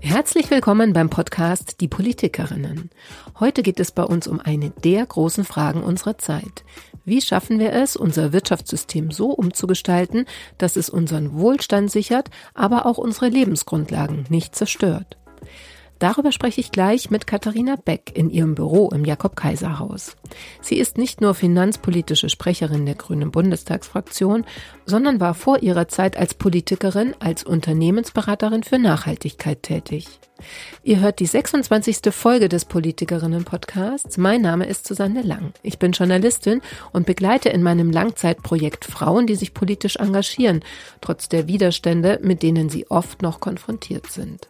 Herzlich willkommen beim Podcast Die Politikerinnen. Heute geht es bei uns um eine der großen Fragen unserer Zeit. Wie schaffen wir es, unser Wirtschaftssystem so umzugestalten, dass es unseren Wohlstand sichert, aber auch unsere Lebensgrundlagen nicht zerstört? Darüber spreche ich gleich mit Katharina Beck in ihrem Büro im Jakob-Kaiser-Haus. Sie ist nicht nur finanzpolitische Sprecherin der Grünen Bundestagsfraktion, sondern war vor ihrer Zeit als Politikerin als Unternehmensberaterin für Nachhaltigkeit tätig. Ihr hört die 26. Folge des Politikerinnen-Podcasts. Mein Name ist Susanne Lang. Ich bin Journalistin und begleite in meinem Langzeitprojekt Frauen, die sich politisch engagieren, trotz der Widerstände, mit denen sie oft noch konfrontiert sind.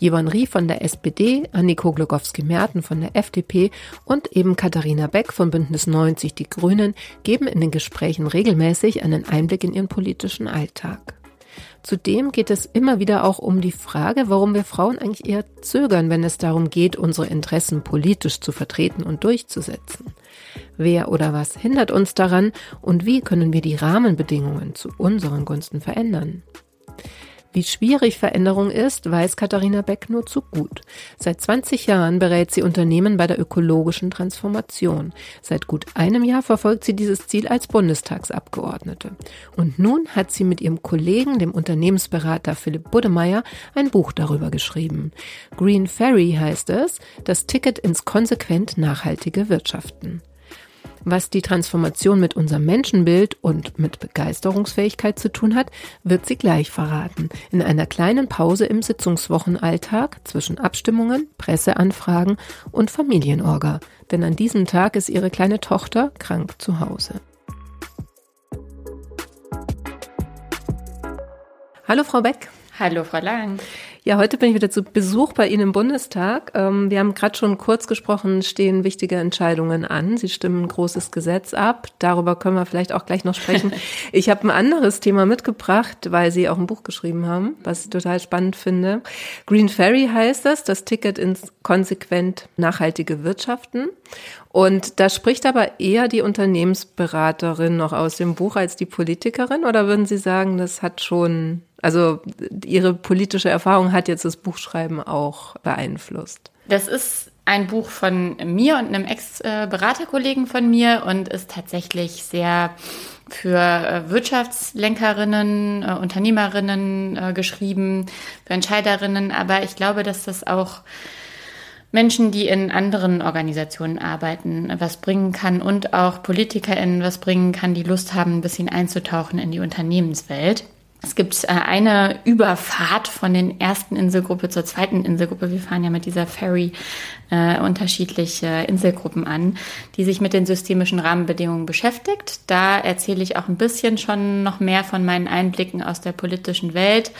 Yvonne Rie von der SPD, Anniko Glogowski-Merten von der FDP und eben Katharina Beck von Bündnis 90 Die Grünen geben in den Gesprächen regelmäßig einen Einblick in ihren politischen Alltag. Zudem geht es immer wieder auch um die Frage, warum wir Frauen eigentlich eher zögern, wenn es darum geht, unsere Interessen politisch zu vertreten und durchzusetzen. Wer oder was hindert uns daran und wie können wir die Rahmenbedingungen zu unseren Gunsten verändern? Wie schwierig Veränderung ist, weiß Katharina Beck nur zu gut. Seit 20 Jahren berät sie Unternehmen bei der ökologischen Transformation. Seit gut einem Jahr verfolgt sie dieses Ziel als Bundestagsabgeordnete. Und nun hat sie mit ihrem Kollegen, dem Unternehmensberater Philipp Buddemeyer, ein Buch darüber geschrieben. Green Ferry heißt es, das Ticket ins konsequent nachhaltige Wirtschaften. Was die Transformation mit unserem Menschenbild und mit Begeisterungsfähigkeit zu tun hat, wird sie gleich verraten. In einer kleinen Pause im Sitzungswochenalltag zwischen Abstimmungen, Presseanfragen und Familienorga. Denn an diesem Tag ist ihre kleine Tochter krank zu Hause. Hallo Frau Beck. Hallo Frau Lang. Ja, heute bin ich wieder zu Besuch bei Ihnen im Bundestag. Ähm, wir haben gerade schon kurz gesprochen, stehen wichtige Entscheidungen an. Sie stimmen ein großes Gesetz ab. Darüber können wir vielleicht auch gleich noch sprechen. Ich habe ein anderes Thema mitgebracht, weil Sie auch ein Buch geschrieben haben, was ich total spannend finde. Green Ferry heißt das, das Ticket ins konsequent nachhaltige Wirtschaften. Und da spricht aber eher die Unternehmensberaterin noch aus dem Buch als die Politikerin? Oder würden Sie sagen, das hat schon also Ihre politische Erfahrung hat jetzt das Buchschreiben auch beeinflusst. Das ist ein Buch von mir und einem Ex-Beraterkollegen von mir und ist tatsächlich sehr für äh, Wirtschaftslenkerinnen, äh, Unternehmerinnen äh, geschrieben, für Entscheiderinnen. Aber ich glaube, dass das auch Menschen, die in anderen Organisationen arbeiten, was bringen kann und auch PolitikerInnen was bringen kann, die Lust haben, ein bisschen einzutauchen in die Unternehmenswelt. Es gibt äh, eine Überfahrt von den ersten Inselgruppe zur zweiten Inselgruppe. Wir fahren ja mit dieser Ferry äh, unterschiedliche Inselgruppen an, die sich mit den systemischen Rahmenbedingungen beschäftigt. Da erzähle ich auch ein bisschen schon noch mehr von meinen Einblicken aus der politischen Welt.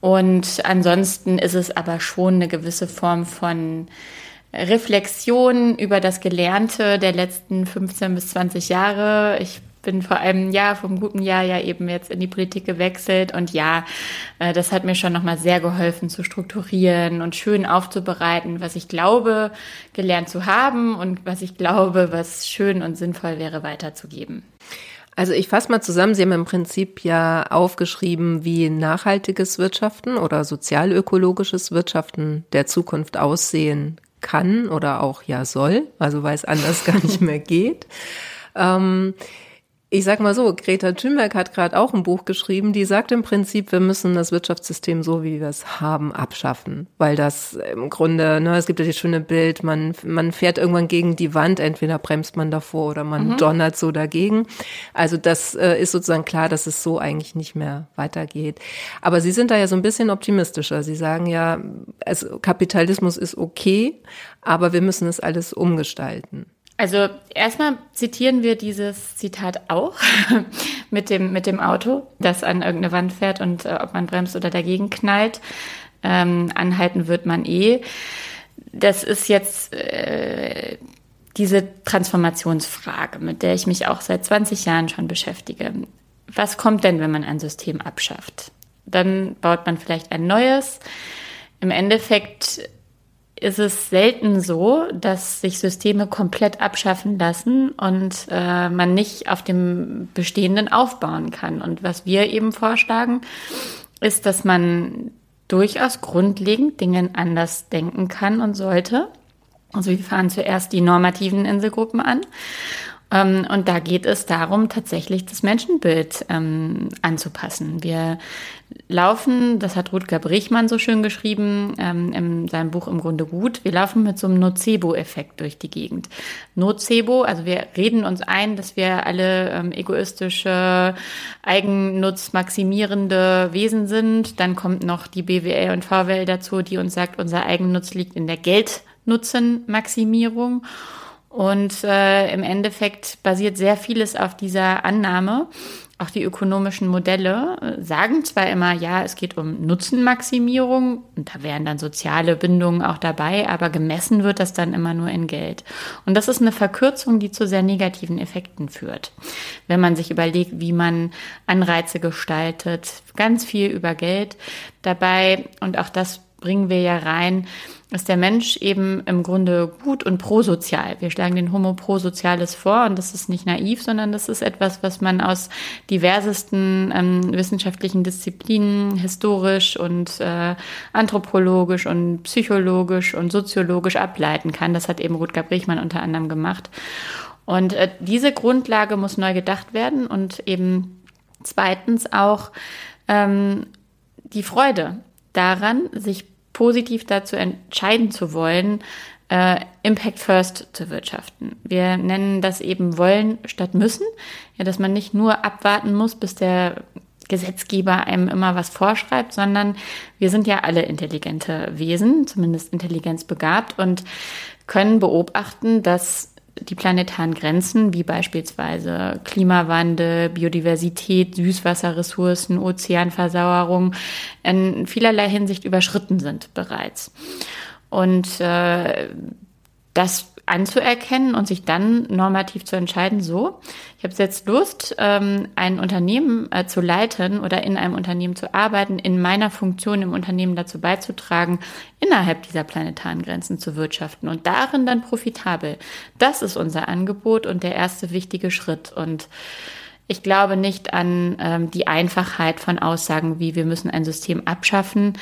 Und ansonsten ist es aber schon eine gewisse Form von Reflexion über das Gelernte der letzten 15 bis 20 Jahre. Ich bin vor einem Jahr, vom guten Jahr ja eben jetzt in die Politik gewechselt und ja, äh, das hat mir schon nochmal sehr geholfen zu strukturieren und schön aufzubereiten, was ich glaube gelernt zu haben und was ich glaube, was schön und sinnvoll wäre weiterzugeben. Also ich fasse mal zusammen, Sie haben im Prinzip ja aufgeschrieben, wie nachhaltiges Wirtschaften oder sozialökologisches Wirtschaften der Zukunft aussehen kann oder auch ja soll, also weil es anders gar nicht mehr geht. Ähm, ich sag mal so, Greta Thunberg hat gerade auch ein Buch geschrieben, die sagt im Prinzip, wir müssen das Wirtschaftssystem so, wie wir es haben, abschaffen. Weil das im Grunde, ne, es gibt ja das schöne Bild, man, man fährt irgendwann gegen die Wand, entweder bremst man davor oder man mhm. donnert so dagegen. Also das äh, ist sozusagen klar, dass es so eigentlich nicht mehr weitergeht. Aber Sie sind da ja so ein bisschen optimistischer. Sie sagen ja, es, Kapitalismus ist okay, aber wir müssen es alles umgestalten. Also erstmal zitieren wir dieses Zitat auch mit dem, mit dem Auto, das an irgendeine Wand fährt und äh, ob man bremst oder dagegen knallt. Ähm, anhalten wird man eh. Das ist jetzt äh, diese Transformationsfrage, mit der ich mich auch seit 20 Jahren schon beschäftige. Was kommt denn, wenn man ein System abschafft? Dann baut man vielleicht ein neues. Im Endeffekt ist es selten so, dass sich Systeme komplett abschaffen lassen und äh, man nicht auf dem Bestehenden aufbauen kann. Und was wir eben vorschlagen, ist, dass man durchaus grundlegend Dinge anders denken kann und sollte. Also wir fahren zuerst die normativen Inselgruppen an und da geht es darum, tatsächlich das Menschenbild ähm, anzupassen. Wir laufen, das hat Rutger Brichmann so schön geschrieben ähm, in seinem Buch im Grunde gut, wir laufen mit so einem Nocebo-Effekt durch die Gegend. Nocebo, also wir reden uns ein, dass wir alle ähm, egoistische, eigennutzmaximierende Wesen sind. Dann kommt noch die BWL und VWL dazu, die uns sagt, unser Eigennutz liegt in der Geldnutzenmaximierung. Und äh, im Endeffekt basiert sehr vieles auf dieser Annahme. Auch die ökonomischen Modelle äh, sagen zwar immer, ja, es geht um Nutzenmaximierung und da wären dann soziale Bindungen auch dabei, aber gemessen wird das dann immer nur in Geld. Und das ist eine Verkürzung, die zu sehr negativen Effekten führt. Wenn man sich überlegt, wie man Anreize gestaltet, ganz viel über Geld dabei und auch das bringen wir ja rein, ist der Mensch eben im Grunde gut und prosozial. Wir schlagen den Homo prosoziales vor und das ist nicht naiv, sondern das ist etwas, was man aus diversesten ähm, wissenschaftlichen Disziplinen historisch und äh, anthropologisch und psychologisch und soziologisch ableiten kann. Das hat eben Rutger Brichmann unter anderem gemacht. Und äh, diese Grundlage muss neu gedacht werden und eben zweitens auch ähm, die Freude daran, sich positiv dazu entscheiden zu wollen, äh, Impact First zu wirtschaften. Wir nennen das eben wollen statt müssen. Ja, dass man nicht nur abwarten muss, bis der Gesetzgeber einem immer was vorschreibt, sondern wir sind ja alle intelligente Wesen, zumindest intelligenzbegabt und können beobachten, dass die planetaren Grenzen, wie beispielsweise Klimawandel, Biodiversität, Süßwasserressourcen, Ozeanversauerung, in vielerlei Hinsicht überschritten sind bereits. Und äh, das anzuerkennen und sich dann normativ zu entscheiden, so, ich habe jetzt Lust, ähm, ein Unternehmen äh, zu leiten oder in einem Unternehmen zu arbeiten, in meiner Funktion im Unternehmen dazu beizutragen, innerhalb dieser planetaren Grenzen zu wirtschaften und darin dann profitabel. Das ist unser Angebot und der erste wichtige Schritt. Und ich glaube nicht an ähm, die Einfachheit von Aussagen wie wir müssen ein System abschaffen,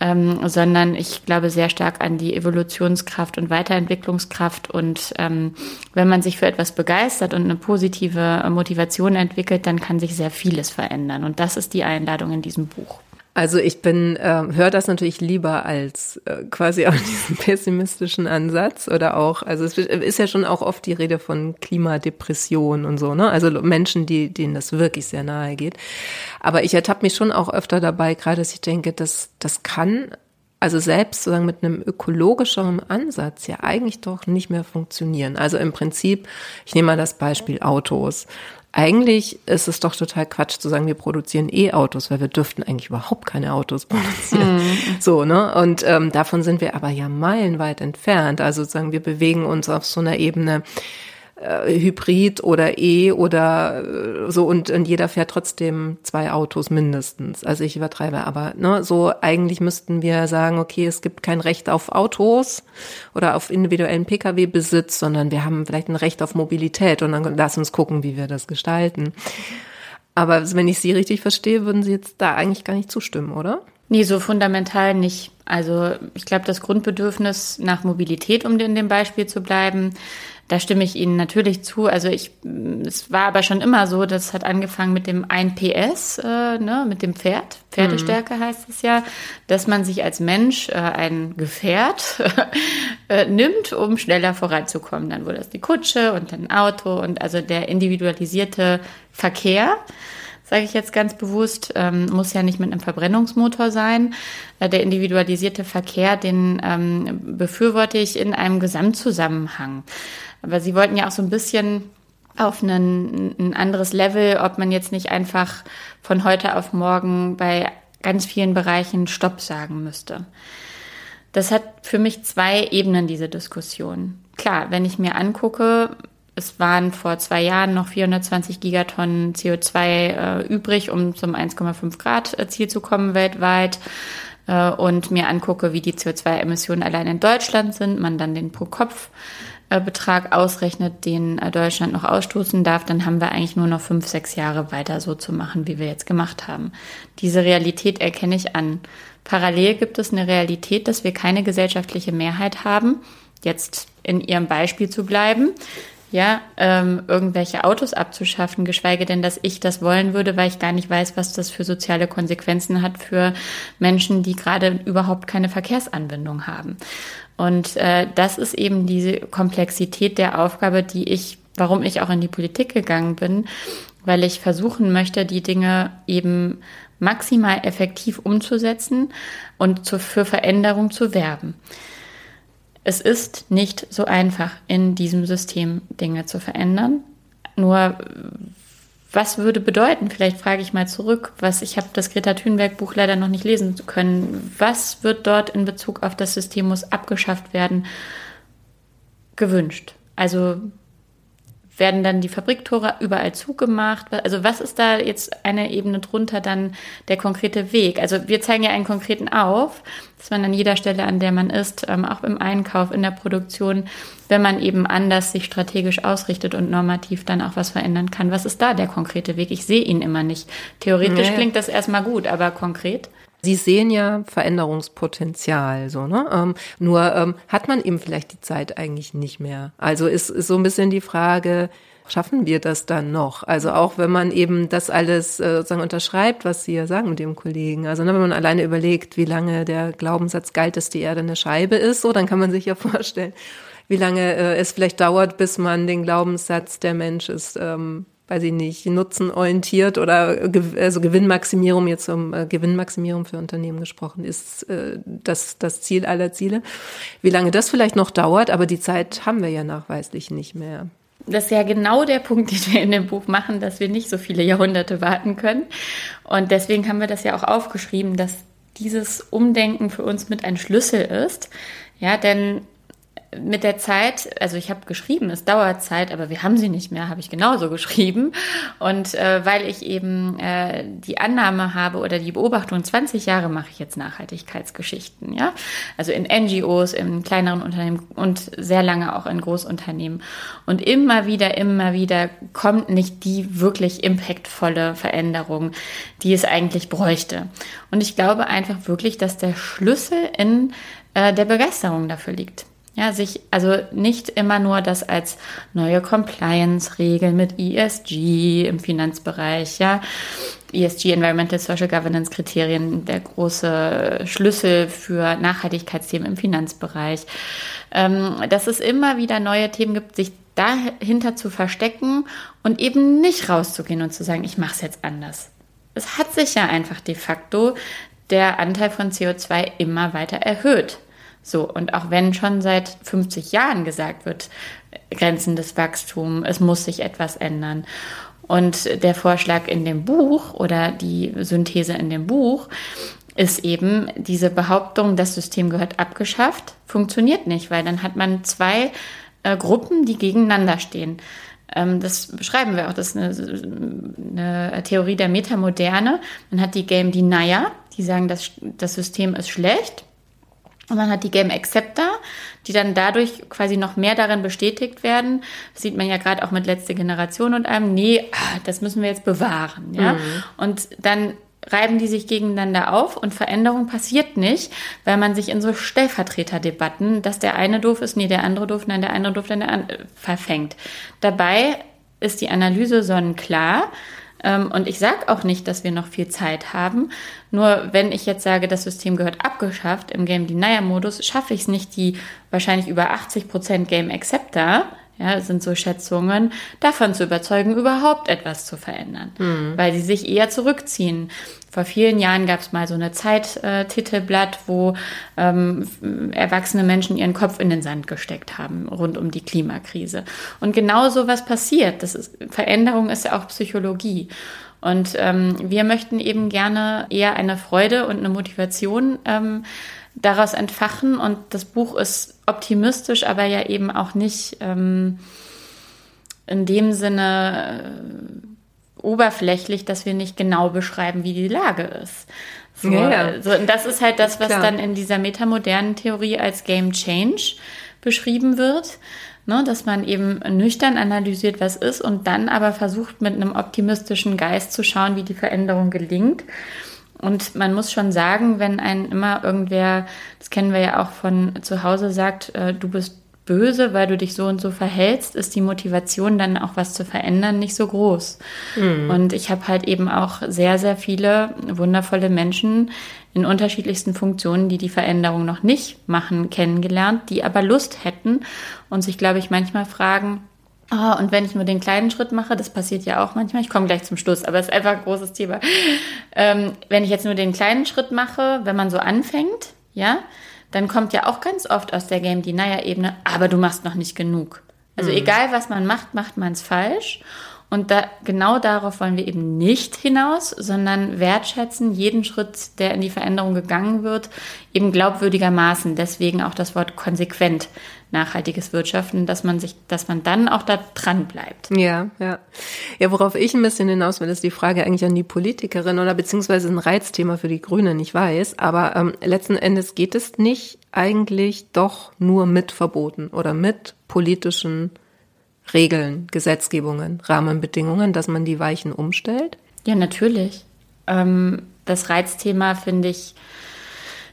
ähm, sondern ich glaube sehr stark an die Evolutionskraft und Weiterentwicklungskraft. Und ähm, wenn man sich für etwas begeistert und eine positive Motivation entwickelt, dann kann sich sehr vieles verändern. Und das ist die Einladung in diesem Buch. Also ich bin, äh, höre das natürlich lieber als äh, quasi auch diesen pessimistischen Ansatz oder auch, also es ist ja schon auch oft die Rede von Klimadepression und so, ne? Also Menschen, die, denen das wirklich sehr nahe geht. Aber ich ertappe mich schon auch öfter dabei, gerade dass ich denke, dass das kann also selbst sozusagen mit einem ökologischeren Ansatz ja eigentlich doch nicht mehr funktionieren. Also im Prinzip, ich nehme mal das Beispiel Autos. Eigentlich ist es doch total Quatsch zu sagen, wir produzieren E-Autos, weil wir dürften eigentlich überhaupt keine Autos produzieren. Mhm. So, ne? Und ähm, davon sind wir aber ja meilenweit entfernt. Also sozusagen, wir bewegen uns auf so einer Ebene, äh, Hybrid oder E oder äh, so und, und jeder fährt trotzdem zwei Autos mindestens. Also ich übertreibe, aber ne, so eigentlich müssten wir sagen, okay, es gibt kein Recht auf Autos oder auf individuellen Pkw-Besitz, sondern wir haben vielleicht ein Recht auf Mobilität und dann lass uns gucken, wie wir das gestalten. Aber wenn ich Sie richtig verstehe, würden Sie jetzt da eigentlich gar nicht zustimmen, oder? Nee, so fundamental nicht. Also ich glaube, das Grundbedürfnis nach Mobilität, um in dem Beispiel zu bleiben, da stimme ich Ihnen natürlich zu. Also ich, es war aber schon immer so, das hat angefangen mit dem 1 PS, äh, ne, mit dem Pferd. Pferdestärke mhm. heißt es ja, dass man sich als Mensch äh, ein Gefährt äh, nimmt, um schneller voranzukommen. Dann wurde es die Kutsche und dann Auto und also der individualisierte Verkehr sage ich jetzt ganz bewusst, ähm, muss ja nicht mit einem Verbrennungsmotor sein. Äh, der individualisierte Verkehr, den ähm, befürworte ich in einem Gesamtzusammenhang. Aber Sie wollten ja auch so ein bisschen auf einen, ein anderes Level, ob man jetzt nicht einfach von heute auf morgen bei ganz vielen Bereichen Stopp sagen müsste. Das hat für mich zwei Ebenen, diese Diskussion. Klar, wenn ich mir angucke, es waren vor zwei Jahren noch 420 Gigatonnen CO2 äh, übrig, um zum 1,5 Grad äh, Ziel zu kommen weltweit äh, und mir angucke, wie die CO2-Emissionen allein in Deutschland sind, man dann den pro Kopf Betrag ausrechnet, den äh, Deutschland noch ausstoßen darf, dann haben wir eigentlich nur noch fünf, sechs Jahre weiter so zu machen, wie wir jetzt gemacht haben. Diese Realität erkenne ich an. Parallel gibt es eine Realität, dass wir keine gesellschaftliche Mehrheit haben, jetzt in Ihrem Beispiel zu bleiben, ja, ähm, irgendwelche Autos abzuschaffen, geschweige denn, dass ich das wollen würde, weil ich gar nicht weiß, was das für soziale Konsequenzen hat für Menschen, die gerade überhaupt keine Verkehrsanbindung haben. Und äh, das ist eben diese Komplexität der Aufgabe, die ich, warum ich auch in die Politik gegangen bin, weil ich versuchen möchte, die Dinge eben maximal effektiv umzusetzen und zu, für Veränderung zu werben. Es ist nicht so einfach, in diesem System Dinge zu verändern. Nur was würde bedeuten, vielleicht frage ich mal zurück, was ich habe das Greta Thunberg Buch leider noch nicht lesen können. Was wird dort in Bezug auf das System muss abgeschafft werden gewünscht? Also werden dann die Fabriktore überall zugemacht? Also was ist da jetzt eine Ebene drunter dann der konkrete Weg? Also wir zeigen ja einen konkreten auf, dass man an jeder Stelle, an der man ist, ähm, auch im Einkauf, in der Produktion, wenn man eben anders sich strategisch ausrichtet und normativ dann auch was verändern kann. Was ist da der konkrete Weg? Ich sehe ihn immer nicht. Theoretisch nee. klingt das erstmal gut, aber konkret? Sie sehen ja Veränderungspotenzial, so ne? Ähm, nur ähm, hat man eben vielleicht die Zeit eigentlich nicht mehr. Also ist, ist so ein bisschen die Frage, schaffen wir das dann noch? Also auch wenn man eben das alles äh, sozusagen unterschreibt, was Sie ja sagen mit dem Kollegen. Also ne, wenn man alleine überlegt, wie lange der Glaubenssatz galt, dass die Erde eine Scheibe ist, so dann kann man sich ja vorstellen, wie lange äh, es vielleicht dauert, bis man den Glaubenssatz, der Mensch ist ähm, weiß ich nicht, nutzenorientiert oder also Gewinnmaximierung, jetzt um äh, Gewinnmaximierung für Unternehmen gesprochen, ist äh, das, das Ziel aller Ziele. Wie lange das vielleicht noch dauert, aber die Zeit haben wir ja nachweislich nicht mehr. Das ist ja genau der Punkt, den wir in dem Buch machen, dass wir nicht so viele Jahrhunderte warten können. Und deswegen haben wir das ja auch aufgeschrieben, dass dieses Umdenken für uns mit ein Schlüssel ist. Ja, denn mit der Zeit, also ich habe geschrieben, es dauert Zeit, aber wir haben sie nicht mehr, habe ich genauso geschrieben. Und äh, weil ich eben äh, die Annahme habe oder die Beobachtung, 20 Jahre mache ich jetzt Nachhaltigkeitsgeschichten, ja. Also in NGOs, in kleineren Unternehmen und sehr lange auch in Großunternehmen. Und immer wieder, immer wieder kommt nicht die wirklich impactvolle Veränderung, die es eigentlich bräuchte. Und ich glaube einfach wirklich, dass der Schlüssel in äh, der Begeisterung dafür liegt. Ja, sich also nicht immer nur das als neue Compliance-Regeln mit ESG im Finanzbereich, ja, ESG, Environmental Social Governance Kriterien, der große Schlüssel für Nachhaltigkeitsthemen im Finanzbereich. Ähm, dass es immer wieder neue Themen gibt, sich dahinter zu verstecken und eben nicht rauszugehen und zu sagen, ich mache es jetzt anders. Es hat sich ja einfach de facto der Anteil von CO2 immer weiter erhöht. So, und auch wenn schon seit 50 Jahren gesagt wird, Grenzen des Wachstums, es muss sich etwas ändern. Und der Vorschlag in dem Buch oder die Synthese in dem Buch ist eben diese Behauptung, das System gehört abgeschafft, funktioniert nicht, weil dann hat man zwei äh, Gruppen, die gegeneinander stehen. Ähm, das beschreiben wir auch, das ist eine, eine Theorie der Metamoderne. Man hat die Game Denier, die sagen, das, das System ist schlecht und man hat die Game Acceptor, die dann dadurch quasi noch mehr darin bestätigt werden. Das sieht man ja gerade auch mit letzte Generation und einem, nee, ah, das müssen wir jetzt bewahren. Ja? Mhm. Und dann reiben die sich gegeneinander auf und Veränderung passiert nicht, weil man sich in so Stellvertreterdebatten, dass der eine doof ist, nee, der andere doof, nein, der eine doof, dann der andere verfängt. Dabei ist die Analyse sonnenklar. Ähm, und ich sage auch nicht, dass wir noch viel Zeit haben. Nur wenn ich jetzt sage, das System gehört abgeschafft im Game Denier Modus, schaffe ich es nicht, die wahrscheinlich über 80% Game Acceptor ja, sind so Schätzungen, davon zu überzeugen, überhaupt etwas zu verändern, mhm. weil sie sich eher zurückziehen. Vor vielen Jahren gab es mal so eine Zeittitelblatt, wo ähm, erwachsene Menschen ihren Kopf in den Sand gesteckt haben rund um die Klimakrise. Und genau so was passiert. Das ist, Veränderung ist ja auch Psychologie. Und ähm, wir möchten eben gerne eher eine Freude und eine Motivation ähm, daraus entfachen. Und das Buch ist optimistisch, aber ja eben auch nicht ähm, in dem Sinne äh, oberflächlich, dass wir nicht genau beschreiben, wie die Lage ist. So, ja, ja. So, und das ist halt das, was Klar. dann in dieser metamodernen Theorie als Game Change beschrieben wird. Ne, dass man eben nüchtern analysiert, was ist und dann aber versucht, mit einem optimistischen Geist zu schauen, wie die Veränderung gelingt. Und man muss schon sagen, wenn ein immer irgendwer, das kennen wir ja auch von zu Hause, sagt, äh, du bist böse, weil du dich so und so verhältst, ist die Motivation dann auch was zu verändern nicht so groß. Mhm. Und ich habe halt eben auch sehr, sehr viele wundervolle Menschen in unterschiedlichsten Funktionen, die die Veränderung noch nicht machen, kennengelernt, die aber Lust hätten und sich, glaube ich, manchmal fragen, Oh, und wenn ich nur den kleinen Schritt mache, das passiert ja auch manchmal, ich komme gleich zum Schluss, aber es ist einfach ein großes Thema. Ähm, wenn ich jetzt nur den kleinen Schritt mache, wenn man so anfängt, ja, dann kommt ja auch ganz oft aus der Game Denier-Ebene, aber du machst noch nicht genug. Also mhm. egal, was man macht, macht man es falsch. Und da, genau darauf wollen wir eben nicht hinaus, sondern wertschätzen jeden Schritt, der in die Veränderung gegangen wird, eben glaubwürdigermaßen. Deswegen auch das Wort konsequent nachhaltiges Wirtschaften, dass man sich, dass man dann auch da dran bleibt. Ja, ja. Ja, worauf ich ein bisschen hinaus will, ist die Frage eigentlich an die Politikerin oder beziehungsweise ein Reizthema für die Grünen, ich weiß. Aber ähm, letzten Endes geht es nicht eigentlich doch nur mit Verboten oder mit politischen Regeln, Gesetzgebungen, Rahmenbedingungen, dass man die Weichen umstellt? Ja, natürlich. Ähm, das Reizthema, finde ich,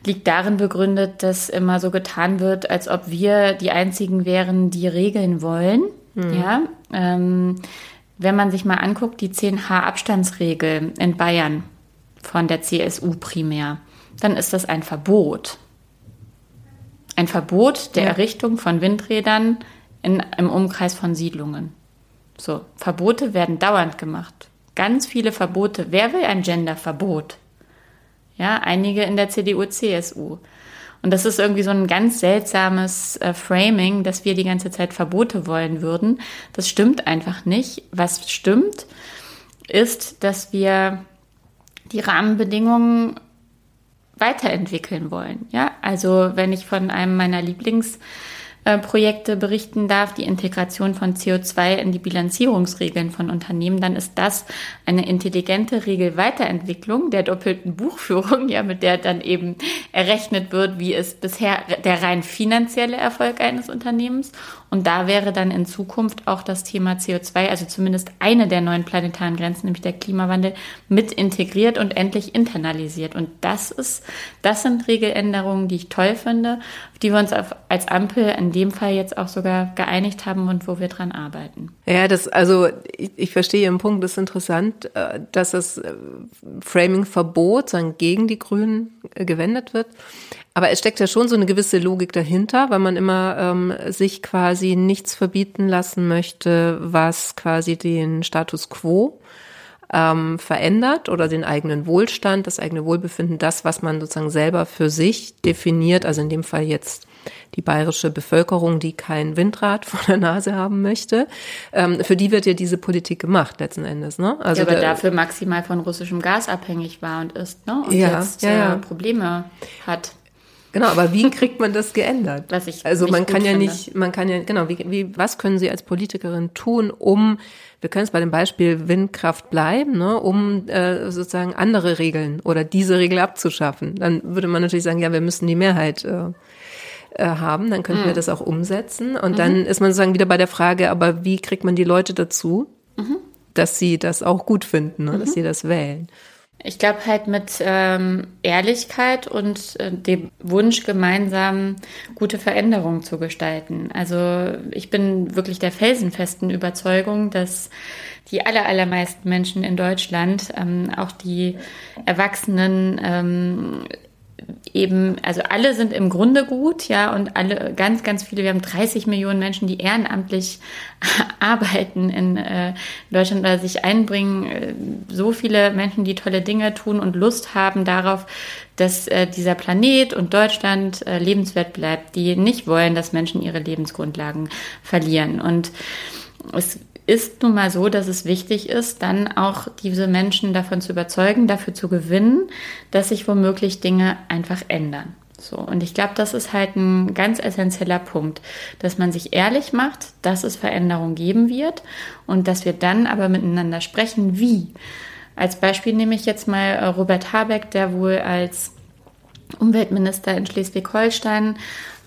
liegt darin begründet, dass immer so getan wird, als ob wir die Einzigen wären, die Regeln wollen. Mhm. Ja, ähm, wenn man sich mal anguckt, die 10H-Abstandsregel in Bayern von der CSU primär, dann ist das ein Verbot. Ein Verbot der ja. Errichtung von Windrädern in, im Umkreis von Siedlungen. So, Verbote werden dauernd gemacht. Ganz viele Verbote. Wer will ein Genderverbot? Ja, einige in der CDU, CSU. Und das ist irgendwie so ein ganz seltsames äh, Framing, dass wir die ganze Zeit Verbote wollen würden. Das stimmt einfach nicht. Was stimmt, ist, dass wir die Rahmenbedingungen weiterentwickeln wollen. Ja, also wenn ich von einem meiner Lieblings äh, Projekte berichten darf, die Integration von CO2 in die Bilanzierungsregeln von Unternehmen, dann ist das eine intelligente Regelweiterentwicklung der doppelten Buchführung, ja, mit der dann eben errechnet wird, wie ist bisher der rein finanzielle Erfolg eines Unternehmens. Und da wäre dann in Zukunft auch das Thema CO2, also zumindest eine der neuen planetaren Grenzen, nämlich der Klimawandel, mit integriert und endlich internalisiert. Und das ist, das sind Regeländerungen, die ich toll finde, auf die wir uns auf, als Ampel in dem Fall jetzt auch sogar geeinigt haben und wo wir dran arbeiten. Ja, das, also ich, ich verstehe Ihren Punkt, das ist interessant, äh, dass das äh, Framing-Verbot gegen die Grünen äh, gewendet wird. Aber es steckt ja schon so eine gewisse Logik dahinter, weil man immer ähm, sich quasi nichts verbieten lassen möchte, was quasi den Status quo ähm, verändert oder den eigenen Wohlstand, das eigene Wohlbefinden, das, was man sozusagen selber für sich definiert, also in dem Fall jetzt die bayerische Bevölkerung, die kein Windrad vor der Nase haben möchte, ähm, für die wird ja diese Politik gemacht letzten Endes. Ne? Also ja, aber da, dafür maximal von russischem Gas abhängig war und ist ne? und ja, jetzt ja, ja. Äh, Probleme hat. Genau, aber wie kriegt man das geändert? Was ich also man kann ja finde. nicht, man kann ja genau, wie, wie was können Sie als Politikerin tun, um wir können es bei dem Beispiel Windkraft bleiben, ne, um äh, sozusagen andere Regeln oder diese Regel abzuschaffen. Dann würde man natürlich sagen, ja, wir müssen die Mehrheit äh, äh, haben, dann könnten mhm. wir das auch umsetzen. Und mhm. dann ist man sozusagen wieder bei der Frage, aber wie kriegt man die Leute dazu, mhm. dass sie das auch gut finden, ne, dass mhm. sie das wählen? Ich glaube halt mit ähm, Ehrlichkeit und äh, dem Wunsch, gemeinsam gute Veränderungen zu gestalten. Also ich bin wirklich der felsenfesten Überzeugung, dass die aller, allermeisten Menschen in Deutschland, ähm, auch die Erwachsenen, ähm, eben, also alle sind im Grunde gut, ja, und alle, ganz, ganz viele, wir haben 30 Millionen Menschen, die ehrenamtlich arbeiten in äh, Deutschland oder sich einbringen, äh, so viele Menschen, die tolle Dinge tun und Lust haben darauf, dass äh, dieser Planet und Deutschland äh, lebenswert bleibt, die nicht wollen, dass Menschen ihre Lebensgrundlagen verlieren. Und es ist nun mal so, dass es wichtig ist, dann auch diese Menschen davon zu überzeugen, dafür zu gewinnen, dass sich womöglich Dinge einfach ändern. So, und ich glaube, das ist halt ein ganz essentieller Punkt, dass man sich ehrlich macht, dass es Veränderungen geben wird und dass wir dann aber miteinander sprechen, wie. Als Beispiel nehme ich jetzt mal äh, Robert Habeck, der wohl als Umweltminister in Schleswig-Holstein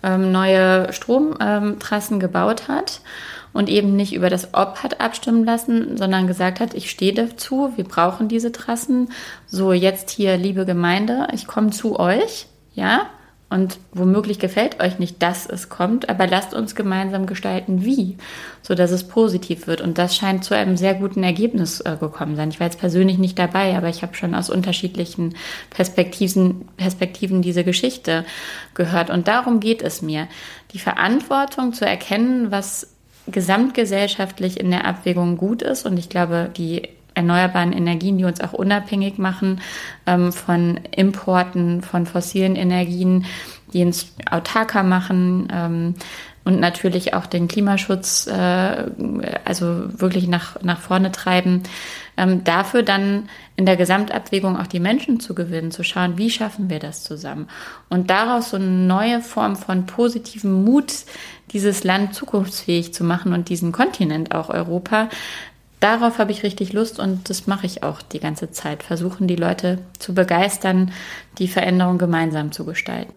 ähm, neue Stromtrassen gebaut hat und eben nicht über das Ob hat abstimmen lassen, sondern gesagt hat, ich stehe dazu, wir brauchen diese Trassen. So, jetzt hier, liebe Gemeinde, ich komme zu euch, ja, und womöglich gefällt euch nicht, dass es kommt, aber lasst uns gemeinsam gestalten, wie, so dass es positiv wird. Und das scheint zu einem sehr guten Ergebnis äh, gekommen sein. Ich war jetzt persönlich nicht dabei, aber ich habe schon aus unterschiedlichen Perspektiven, Perspektiven diese Geschichte gehört. Und darum geht es mir, die Verantwortung zu erkennen, was gesamtgesellschaftlich in der Abwägung gut ist. Und ich glaube, die erneuerbaren Energien, die uns auch unabhängig machen ähm, von Importen, von fossilen Energien, die uns autarker machen ähm, und natürlich auch den Klimaschutz äh, also wirklich nach, nach vorne treiben. Ähm, dafür dann in der Gesamtabwägung auch die Menschen zu gewinnen, zu schauen, wie schaffen wir das zusammen. Und daraus so eine neue Form von positivem Mut, dieses Land zukunftsfähig zu machen und diesen Kontinent auch Europa darauf habe ich richtig Lust und das mache ich auch die ganze Zeit. Versuchen die Leute zu begeistern, die Veränderung gemeinsam zu gestalten.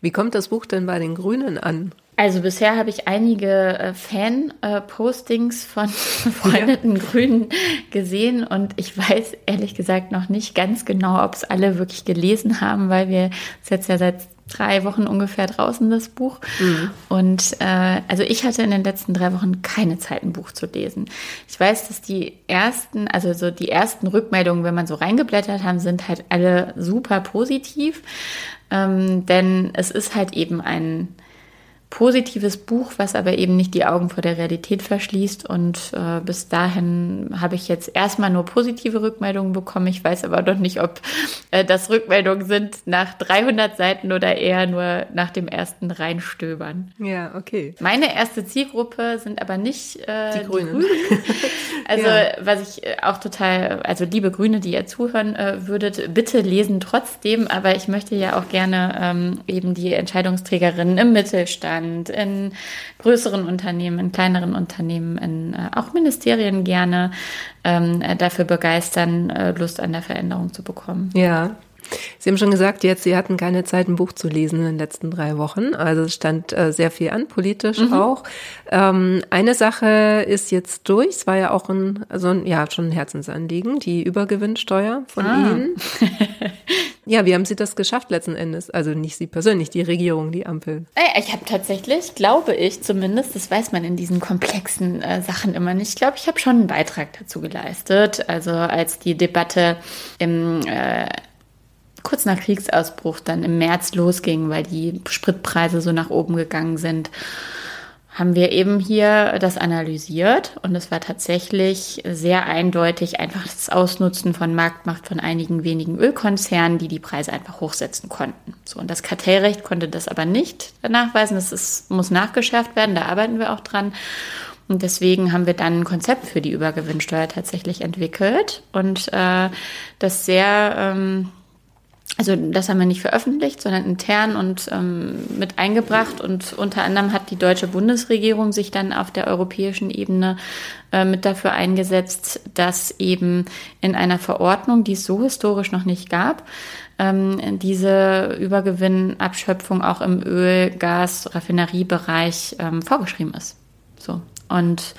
Wie kommt das Buch denn bei den Grünen an? Also bisher habe ich einige äh, Fan-Postings von befreundeten ja. Grünen gesehen und ich weiß ehrlich gesagt noch nicht ganz genau, ob es alle wirklich gelesen haben, weil wir es jetzt ja seit drei Wochen ungefähr draußen, das Buch. Mhm. Und äh, also ich hatte in den letzten drei Wochen keine Zeit, ein Buch zu lesen. Ich weiß, dass die ersten, also so die ersten Rückmeldungen, wenn man so reingeblättert haben, sind halt alle super positiv. Ähm, denn es ist halt eben ein positives Buch, was aber eben nicht die Augen vor der Realität verschließt. Und äh, bis dahin habe ich jetzt erstmal nur positive Rückmeldungen bekommen. Ich weiß aber noch nicht, ob äh, das Rückmeldungen sind nach 300 Seiten oder eher nur nach dem ersten Reinstöbern. Ja, okay. Meine erste Zielgruppe sind aber nicht äh, die, Grünen. Die Grünen. Also ja. was ich äh, auch total, also liebe Grüne, die ihr zuhören äh, würdet, bitte lesen trotzdem. Aber ich möchte ja auch gerne ähm, eben die Entscheidungsträgerinnen im Mittelstand Mittelstand, in größeren Unternehmen, in kleineren Unternehmen, in äh, auch Ministerien gerne ähm, äh, dafür begeistern, äh, Lust an der Veränderung zu bekommen. Ja, Sie haben schon gesagt, jetzt Sie hatten keine Zeit, ein Buch zu lesen in den letzten drei Wochen. Also es stand äh, sehr viel an, politisch mhm. auch. Ähm, eine Sache ist jetzt durch. Es war ja auch ein, also ein, ja schon ein Herzensanliegen, die Übergewinnsteuer von ah. Ihnen. Ja, wie haben Sie das geschafft letzten Endes? Also nicht Sie persönlich, die Regierung, die Ampel. Ich habe tatsächlich, glaube ich zumindest, das weiß man in diesen komplexen äh, Sachen immer nicht, ich glaube, ich habe schon einen Beitrag dazu geleistet. Also als die Debatte im äh, kurz nach Kriegsausbruch dann im März losging, weil die Spritpreise so nach oben gegangen sind haben wir eben hier das analysiert und es war tatsächlich sehr eindeutig einfach das Ausnutzen von Marktmacht von einigen wenigen Ölkonzernen, die die Preise einfach hochsetzen konnten. So und das Kartellrecht konnte das aber nicht nachweisen. Das ist, muss nachgeschärft werden. Da arbeiten wir auch dran. Und deswegen haben wir dann ein Konzept für die Übergewinnsteuer tatsächlich entwickelt und äh, das sehr ähm, also das haben wir nicht veröffentlicht, sondern intern und ähm, mit eingebracht. Und unter anderem hat die deutsche Bundesregierung sich dann auf der europäischen Ebene äh, mit dafür eingesetzt, dass eben in einer Verordnung, die es so historisch noch nicht gab, ähm, diese Übergewinnabschöpfung auch im Öl-, Gas-, Raffineriebereich ähm, vorgeschrieben ist. So. Und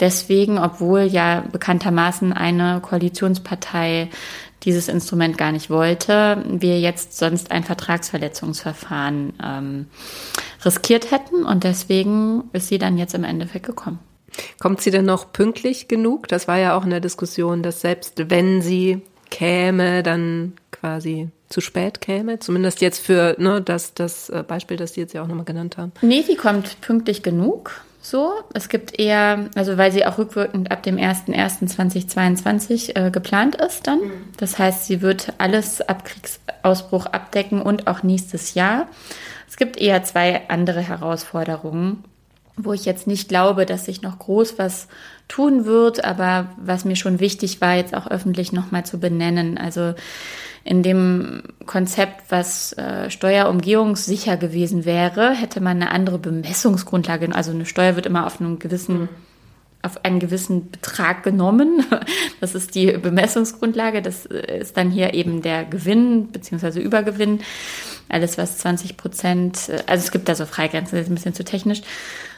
deswegen, obwohl ja bekanntermaßen eine Koalitionspartei dieses Instrument gar nicht wollte, wir jetzt sonst ein Vertragsverletzungsverfahren ähm, riskiert hätten und deswegen ist sie dann jetzt im Endeffekt gekommen. Kommt sie denn noch pünktlich genug? Das war ja auch in der Diskussion, dass selbst wenn sie käme, dann quasi zu spät käme. Zumindest jetzt für ne, das, das äh, Beispiel, das Sie jetzt ja auch nochmal genannt haben. Nee, die kommt pünktlich genug so. Es gibt eher, also weil sie auch rückwirkend ab dem 01.01.2022 äh, geplant ist dann. Mhm. Das heißt, sie wird alles ab Kriegsausbruch abdecken und auch nächstes Jahr. Es gibt eher zwei andere Herausforderungen, wo ich jetzt nicht glaube, dass sich noch groß was tun wird, aber was mir schon wichtig war, jetzt auch öffentlich nochmal zu benennen. Also in dem Konzept, was äh, steuerumgehungssicher gewesen wäre, hätte man eine andere Bemessungsgrundlage. Also eine Steuer wird immer auf einem gewissen auf einen gewissen Betrag genommen. Das ist die Bemessungsgrundlage. Das ist dann hier eben der Gewinn bzw. Übergewinn. Alles, was 20 Prozent, also es gibt da so Freigrenzen, das ist ein bisschen zu technisch.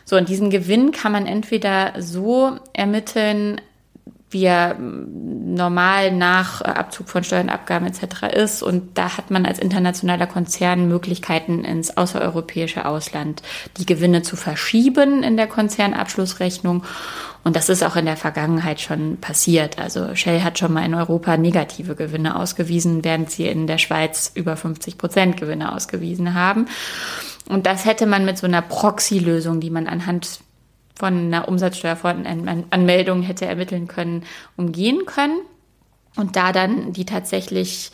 So, und diesen Gewinn kann man entweder so ermitteln, wie er normal nach Abzug von Steuern, etc. ist. Und da hat man als internationaler Konzern Möglichkeiten, ins außereuropäische Ausland die Gewinne zu verschieben in der Konzernabschlussrechnung. Und das ist auch in der Vergangenheit schon passiert. Also Shell hat schon mal in Europa negative Gewinne ausgewiesen, während sie in der Schweiz über 50 Prozent Gewinne ausgewiesen haben. Und das hätte man mit so einer Proxy-Lösung, die man anhand von einer Umsatzsteueranmeldung hätte ermitteln können, umgehen können und da dann die tatsächlich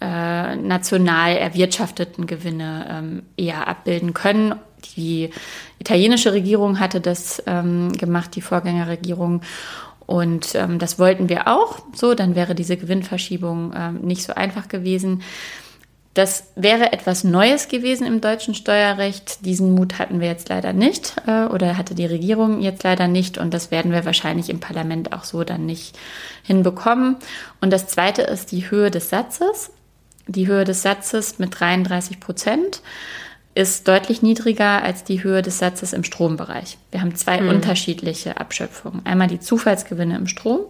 äh, national erwirtschafteten Gewinne ähm, eher abbilden können. Die italienische Regierung hatte das ähm, gemacht, die Vorgängerregierung. Und ähm, das wollten wir auch so, dann wäre diese Gewinnverschiebung ähm, nicht so einfach gewesen. Das wäre etwas Neues gewesen im deutschen Steuerrecht. Diesen Mut hatten wir jetzt leider nicht äh, oder hatte die Regierung jetzt leider nicht und das werden wir wahrscheinlich im Parlament auch so dann nicht hinbekommen. Und das Zweite ist die Höhe des Satzes. Die Höhe des Satzes mit 33 Prozent ist deutlich niedriger als die Höhe des Satzes im Strombereich. Wir haben zwei hm. unterschiedliche Abschöpfungen. Einmal die Zufallsgewinne im Strom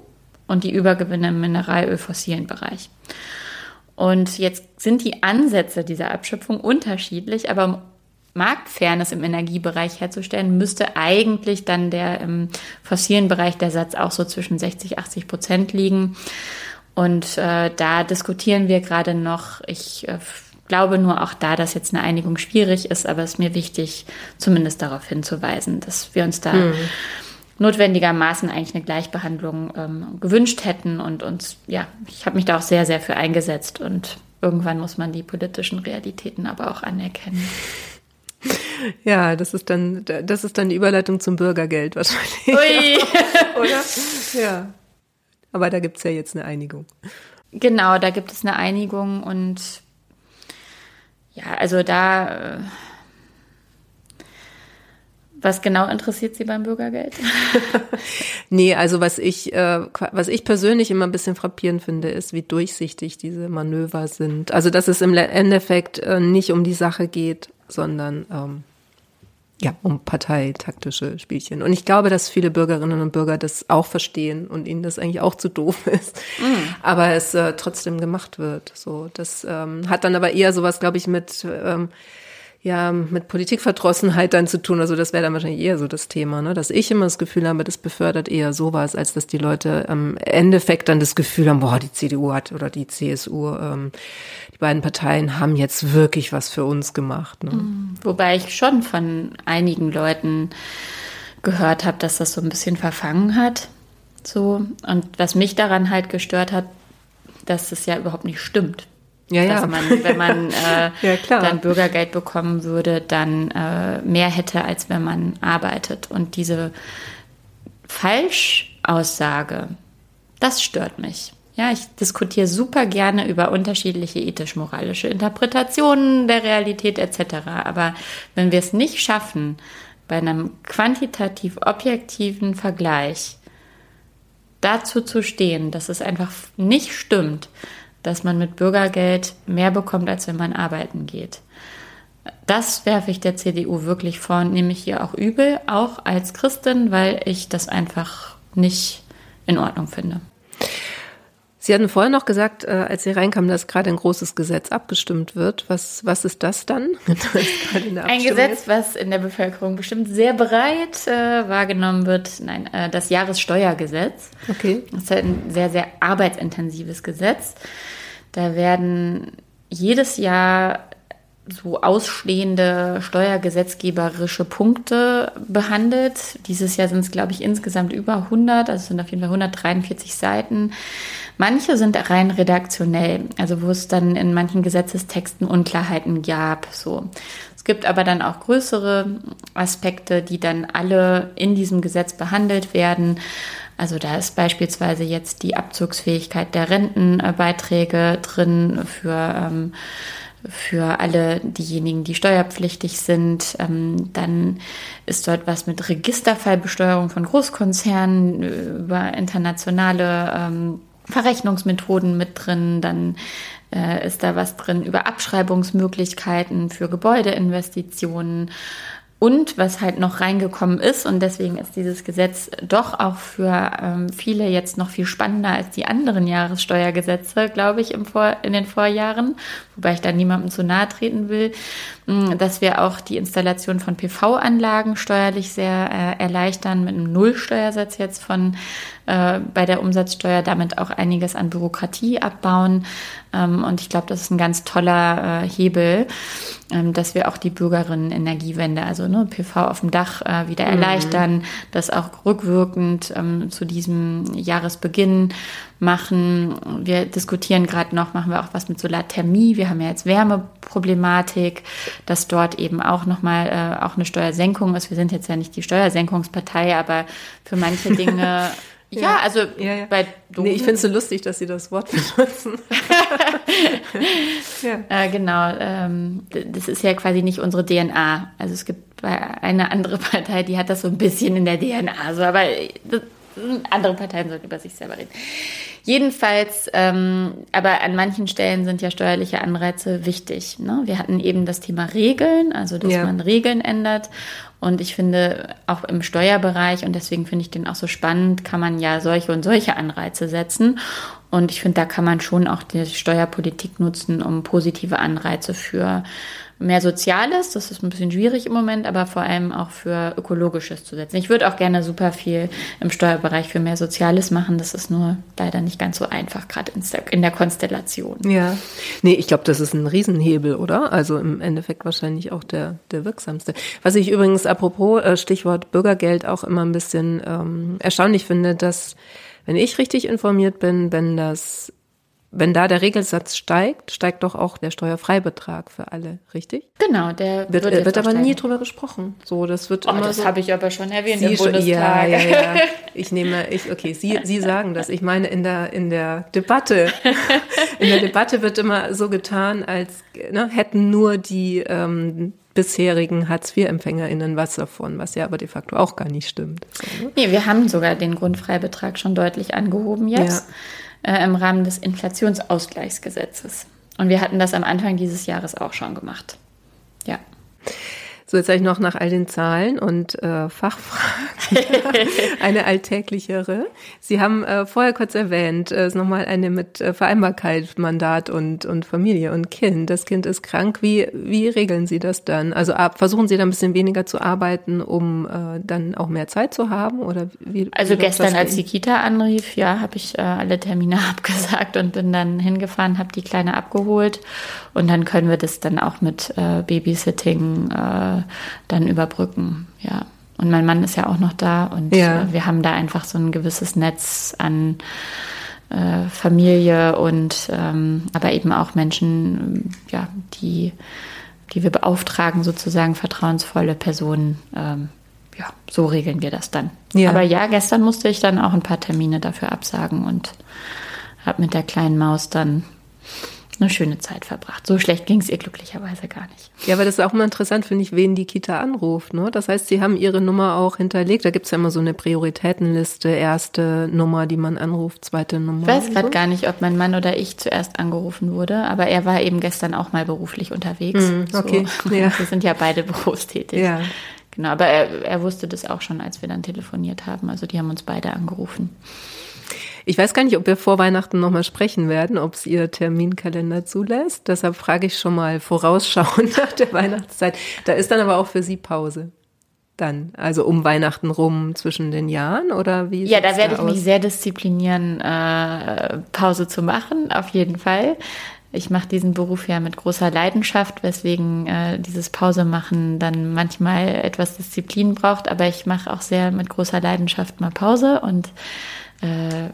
und die Übergewinne im Mineralöl-fossilen Bereich. Und jetzt sind die Ansätze dieser Abschöpfung unterschiedlich, aber um Marktfairness im Energiebereich herzustellen, müsste eigentlich dann der im fossilen Bereich der Satz auch so zwischen 60, 80 Prozent liegen. Und äh, da diskutieren wir gerade noch. Ich äh, glaube nur auch da, dass jetzt eine Einigung schwierig ist, aber es ist mir wichtig, zumindest darauf hinzuweisen, dass wir uns da mhm notwendigermaßen eigentlich eine Gleichbehandlung ähm, gewünscht hätten. Und uns, ja, ich habe mich da auch sehr, sehr für eingesetzt. Und irgendwann muss man die politischen Realitäten aber auch anerkennen. Ja, das ist dann, das ist dann die Überleitung zum Bürgergeld wahrscheinlich. Ui. Oder? Ja. Aber da gibt es ja jetzt eine Einigung. Genau, da gibt es eine Einigung und ja, also da. Was genau interessiert Sie beim Bürgergeld? nee, also was ich, äh, was ich persönlich immer ein bisschen frappierend finde, ist, wie durchsichtig diese Manöver sind. Also dass es im Endeffekt äh, nicht um die Sache geht, sondern ähm, ja, um parteitaktische Spielchen. Und ich glaube, dass viele Bürgerinnen und Bürger das auch verstehen und ihnen das eigentlich auch zu doof ist. Mm. Aber es äh, trotzdem gemacht wird. So, das ähm, hat dann aber eher sowas, glaube ich, mit ähm, ja mit Politikverdrossenheit dann zu tun. Also das wäre dann wahrscheinlich eher so das Thema, ne? dass ich immer das Gefühl habe, das befördert eher sowas, als dass die Leute am Endeffekt dann das Gefühl haben, boah, die CDU hat oder die CSU, ähm, die beiden Parteien haben jetzt wirklich was für uns gemacht. Ne? Mhm. Wobei ich schon von einigen Leuten gehört habe, dass das so ein bisschen verfangen hat. So. Und was mich daran halt gestört hat, dass es ja überhaupt nicht stimmt. Ja, dass ja. man, wenn man äh, ja, dann Bürgergeld bekommen würde, dann äh, mehr hätte, als wenn man arbeitet. Und diese Falschaussage, das stört mich. Ja, ich diskutiere super gerne über unterschiedliche ethisch-moralische Interpretationen der Realität etc. Aber wenn wir es nicht schaffen, bei einem quantitativ objektiven Vergleich dazu zu stehen, dass es einfach nicht stimmt, dass man mit Bürgergeld mehr bekommt, als wenn man arbeiten geht. Das werfe ich der CDU wirklich vor und nehme ich hier auch übel, auch als Christin, weil ich das einfach nicht in Ordnung finde. Sie hatten vorher noch gesagt, äh, als Sie reinkamen, dass gerade ein großes Gesetz abgestimmt wird. Was, was ist das dann? ein Gesetz, was in der Bevölkerung bestimmt sehr breit äh, wahrgenommen wird. Nein, äh, das Jahressteuergesetz. Okay. Das ist halt ein sehr, sehr arbeitsintensives Gesetz. Da werden jedes Jahr so ausstehende steuergesetzgeberische Punkte behandelt. Dieses Jahr sind es, glaube ich, insgesamt über 100, also es sind auf jeden Fall 143 Seiten. Manche sind rein redaktionell, also wo es dann in manchen Gesetzestexten Unklarheiten gab. So. Es gibt aber dann auch größere Aspekte, die dann alle in diesem Gesetz behandelt werden. Also da ist beispielsweise jetzt die Abzugsfähigkeit der Rentenbeiträge drin für ähm, für alle diejenigen, die steuerpflichtig sind. Ähm, dann ist dort was mit Registerfallbesteuerung von Großkonzernen äh, über internationale ähm, Verrechnungsmethoden mit drin. Dann äh, ist da was drin über Abschreibungsmöglichkeiten für Gebäudeinvestitionen. Und was halt noch reingekommen ist, und deswegen ist dieses Gesetz doch auch für ähm, viele jetzt noch viel spannender als die anderen Jahressteuergesetze, glaube ich, im Vor in den Vorjahren, wobei ich da niemandem zu nahe treten will, dass wir auch die Installation von PV-Anlagen steuerlich sehr äh, erleichtern mit einem Nullsteuersatz jetzt von äh, bei der Umsatzsteuer damit auch einiges an Bürokratie abbauen. Ähm, und ich glaube, das ist ein ganz toller äh, Hebel, ähm, dass wir auch die Bürgerinnen Energiewende, also ne, PV auf dem Dach äh, wieder mhm. erleichtern, das auch rückwirkend ähm, zu diesem Jahresbeginn machen. Wir diskutieren gerade noch, machen wir auch was mit Solarthermie. Wir haben ja jetzt Wärmeproblematik, dass dort eben auch nochmal äh, auch eine Steuersenkung ist. Wir sind jetzt ja nicht die Steuersenkungspartei, aber für manche Dinge Ja, ja, also ja, ja. bei Dosen. Nee, ich finde es so lustig, dass Sie das Wort benutzen. Äh, genau, ähm, das ist ja quasi nicht unsere DNA. Also es gibt eine andere Partei, die hat das so ein bisschen in der DNA. So, aber das, andere Parteien sollten über sich selber reden. Jedenfalls, ähm, aber an manchen Stellen sind ja steuerliche Anreize wichtig. Ne? Wir hatten eben das Thema Regeln, also dass ja. man Regeln ändert. Und ich finde, auch im Steuerbereich, und deswegen finde ich den auch so spannend, kann man ja solche und solche Anreize setzen. Und ich finde, da kann man schon auch die Steuerpolitik nutzen, um positive Anreize für mehr Soziales, das ist ein bisschen schwierig im Moment, aber vor allem auch für Ökologisches zu setzen. Ich würde auch gerne super viel im Steuerbereich für mehr Soziales machen, das ist nur leider nicht ganz so einfach, gerade in der Konstellation. Ja, nee, ich glaube, das ist ein Riesenhebel, oder? Also im Endeffekt wahrscheinlich auch der, der wirksamste. Was ich übrigens apropos äh, Stichwort Bürgergeld auch immer ein bisschen ähm, erstaunlich finde, dass wenn ich richtig informiert bin, wenn das wenn da der Regelsatz steigt, steigt doch auch der Steuerfreibetrag für alle, richtig? Genau, der wird, wird, wird aber steigen. nie drüber gesprochen. So, das wird oh, immer das so. habe ich aber schon erwähnt Sie im Bundestag. Ja, ja, ja. Ich nehme, ich, okay, Sie, Sie sagen das. Ich meine, in der, in der Debatte, in der Debatte wird immer so getan, als ne, hätten nur die ähm, bisherigen Hartz-IV-EmpfängerInnen was davon, was ja aber de facto auch gar nicht stimmt. So, ne? Nee, wir haben sogar den Grundfreibetrag schon deutlich angehoben jetzt. Ja äh, im Rahmen des Inflationsausgleichsgesetzes. Und wir hatten das am Anfang dieses Jahres auch schon gemacht. Ja. So, jetzt habe ich noch nach all den Zahlen und äh, Fachfragen eine alltäglichere. Sie haben äh, vorher kurz erwähnt, äh, ist nochmal eine mit äh, Vereinbarkeit, Mandat und, und Familie und Kind. Das Kind ist krank. Wie, wie regeln Sie das dann? Also ab, versuchen Sie da ein bisschen weniger zu arbeiten, um äh, dann auch mehr Zeit zu haben? Oder wie, also wie gestern, als die Kita anrief, ja, habe ich äh, alle Termine abgesagt und bin dann hingefahren, habe die Kleine abgeholt und dann können wir das dann auch mit äh, Babysitting äh, dann überbrücken, ja. Und mein Mann ist ja auch noch da und ja. wir haben da einfach so ein gewisses Netz an äh, Familie und ähm, aber eben auch Menschen, ja, die, die wir beauftragen, sozusagen vertrauensvolle Personen. Ähm, ja, so regeln wir das dann. Ja. Aber ja, gestern musste ich dann auch ein paar Termine dafür absagen und habe mit der kleinen Maus dann eine schöne Zeit verbracht. So schlecht ging es ihr glücklicherweise gar nicht. Ja, aber das ist auch immer interessant, finde ich, wen die Kita anruft. Ne? Das heißt, sie haben ihre Nummer auch hinterlegt. Da gibt es ja immer so eine Prioritätenliste. Erste Nummer, die man anruft, zweite Nummer. Ich weiß gerade so. gar nicht, ob mein Mann oder ich zuerst angerufen wurde, aber er war eben gestern auch mal beruflich unterwegs. Mm, okay. So. Ja. Wir sind ja beide berufstätig. Ja. Genau, aber er, er wusste das auch schon, als wir dann telefoniert haben. Also die haben uns beide angerufen. Ich weiß gar nicht, ob wir vor Weihnachten nochmal sprechen werden, ob es Ihr Terminkalender zulässt. Deshalb frage ich schon mal vorausschauend nach der Weihnachtszeit. Da ist dann aber auch für Sie Pause. Dann, also um Weihnachten rum zwischen den Jahren oder wie? Ja, da werde da ich mich sehr disziplinieren, äh, Pause zu machen, auf jeden Fall. Ich mache diesen Beruf ja mit großer Leidenschaft, weswegen äh, dieses Pause machen dann manchmal etwas Disziplin braucht, aber ich mache auch sehr mit großer Leidenschaft mal Pause und äh,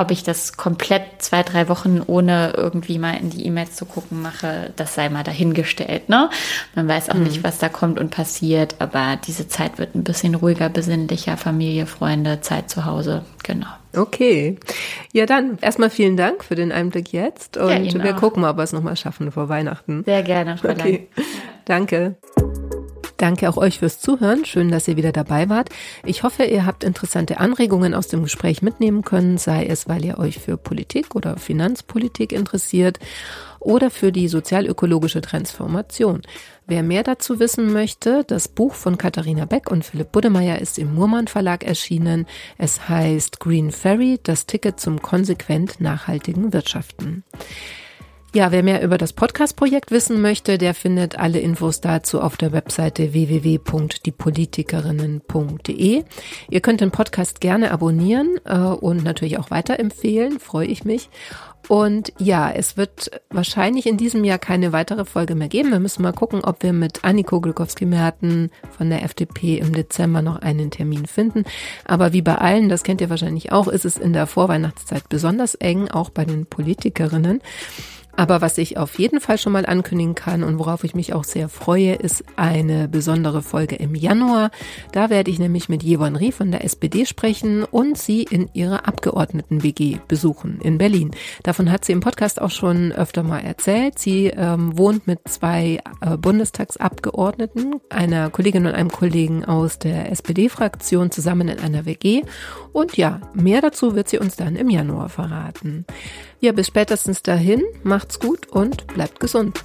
ob ich das komplett zwei, drei Wochen ohne irgendwie mal in die E-Mails zu gucken mache, das sei mal dahingestellt. Ne? Man weiß auch mhm. nicht, was da kommt und passiert, aber diese Zeit wird ein bisschen ruhiger, besinnlicher, Familie, Freunde, Zeit zu Hause. Genau. Okay. Ja, dann erstmal vielen Dank für den Einblick jetzt und ja, wir auch. gucken mal, ob wir es nochmal schaffen vor Weihnachten. Sehr gerne, Frau Okay. Danke. Danke auch euch fürs Zuhören. Schön, dass ihr wieder dabei wart. Ich hoffe, ihr habt interessante Anregungen aus dem Gespräch mitnehmen können, sei es, weil ihr euch für Politik oder Finanzpolitik interessiert oder für die sozialökologische Transformation. Wer mehr dazu wissen möchte, das Buch von Katharina Beck und Philipp Buddemeyer ist im Murmann Verlag erschienen. Es heißt Green Ferry, das Ticket zum konsequent nachhaltigen Wirtschaften. Ja, wer mehr über das Podcast-Projekt wissen möchte, der findet alle Infos dazu auf der Webseite www.diepolitikerinnen.de. Ihr könnt den Podcast gerne abonnieren äh, und natürlich auch weiterempfehlen, freue ich mich. Und ja, es wird wahrscheinlich in diesem Jahr keine weitere Folge mehr geben. Wir müssen mal gucken, ob wir mit Anniko Glukowski-Merten von der FDP im Dezember noch einen Termin finden. Aber wie bei allen, das kennt ihr wahrscheinlich auch, ist es in der Vorweihnachtszeit besonders eng, auch bei den Politikerinnen. Aber was ich auf jeden Fall schon mal ankündigen kann und worauf ich mich auch sehr freue, ist eine besondere Folge im Januar. Da werde ich nämlich mit Jevon Rie von der SPD sprechen und sie in ihrer Abgeordneten-WG besuchen in Berlin. Davon hat sie im Podcast auch schon öfter mal erzählt. Sie ähm, wohnt mit zwei äh, Bundestagsabgeordneten, einer Kollegin und einem Kollegen aus der SPD-Fraktion zusammen in einer WG. Und ja, mehr dazu wird sie uns dann im Januar verraten. Ja, bis spätestens dahin. Macht's gut und bleibt gesund.